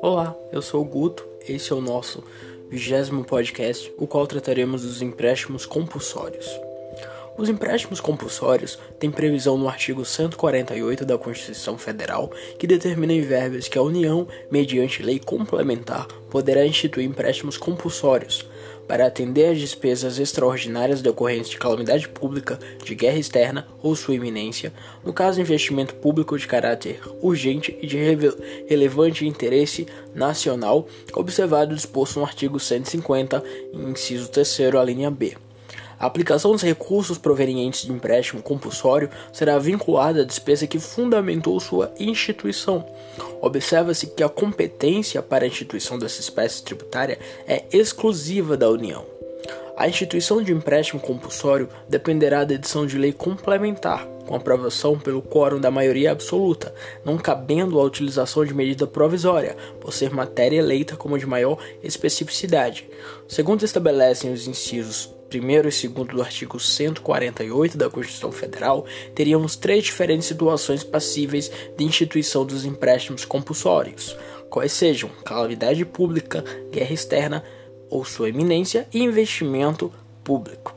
Olá, eu sou o Guto, esse é o nosso vigésimo podcast, o qual trataremos dos empréstimos compulsórios. Os empréstimos compulsórios têm previsão no artigo 148 da Constituição Federal que determina em verbas que a União, mediante lei complementar, poderá instituir empréstimos compulsórios para atender às despesas extraordinárias decorrentes de calamidade pública, de guerra externa ou sua iminência, no caso investimento público de caráter urgente e de relevante interesse nacional, observado disposto no artigo 150, inciso 3 a linha B. A aplicação dos recursos provenientes de empréstimo compulsório será vinculada à despesa que fundamentou sua instituição. Observa-se que a competência para a instituição dessa espécie tributária é exclusiva da União. A instituição de empréstimo compulsório dependerá da edição de lei complementar, com aprovação pelo quórum da maioria absoluta, não cabendo a utilização de medida provisória, por ser matéria eleita como de maior especificidade. Segundo estabelecem os incisos 1 e 2 do artigo 148 da Constituição Federal, teríamos três diferentes situações passíveis de instituição dos empréstimos compulsórios, quais sejam calamidade pública, guerra externa ou sua eminência e investimento público.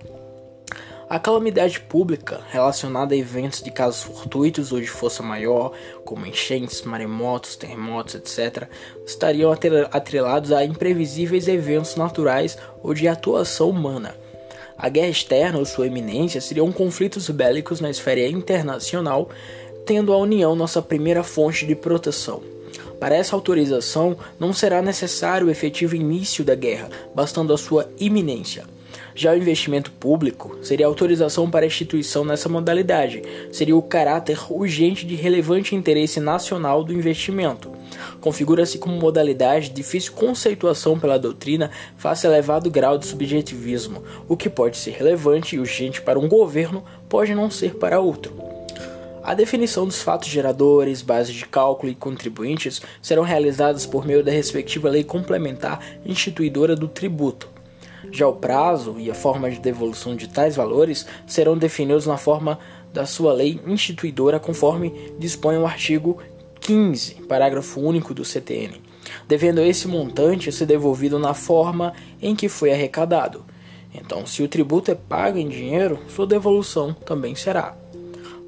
A calamidade pública, relacionada a eventos de casos fortuitos ou de força maior, como enchentes, maremotos, terremotos, etc., estariam atrelados a imprevisíveis eventos naturais ou de atuação humana a guerra externa ou sua eminência seriam conflitos bélicos na esfera internacional, tendo a União nossa primeira fonte de proteção. Para essa autorização, não será necessário o efetivo início da guerra, bastando a sua iminência. Já o investimento público seria autorização para a instituição nessa modalidade, seria o caráter urgente de relevante interesse nacional do investimento. Configura-se como modalidade de difícil conceituação pela doutrina face a elevado grau de subjetivismo, o que pode ser relevante e urgente para um governo pode não ser para outro. A definição dos fatos geradores, bases de cálculo e contribuintes serão realizadas por meio da respectiva lei complementar instituidora do tributo. Já o prazo e a forma de devolução de tais valores serão definidos na forma da sua lei instituidora, conforme dispõe o artigo 15, parágrafo único do CTN, devendo esse montante ser devolvido na forma em que foi arrecadado. Então, se o tributo é pago em dinheiro, sua devolução também será.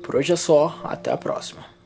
Por hoje é só, até a próxima.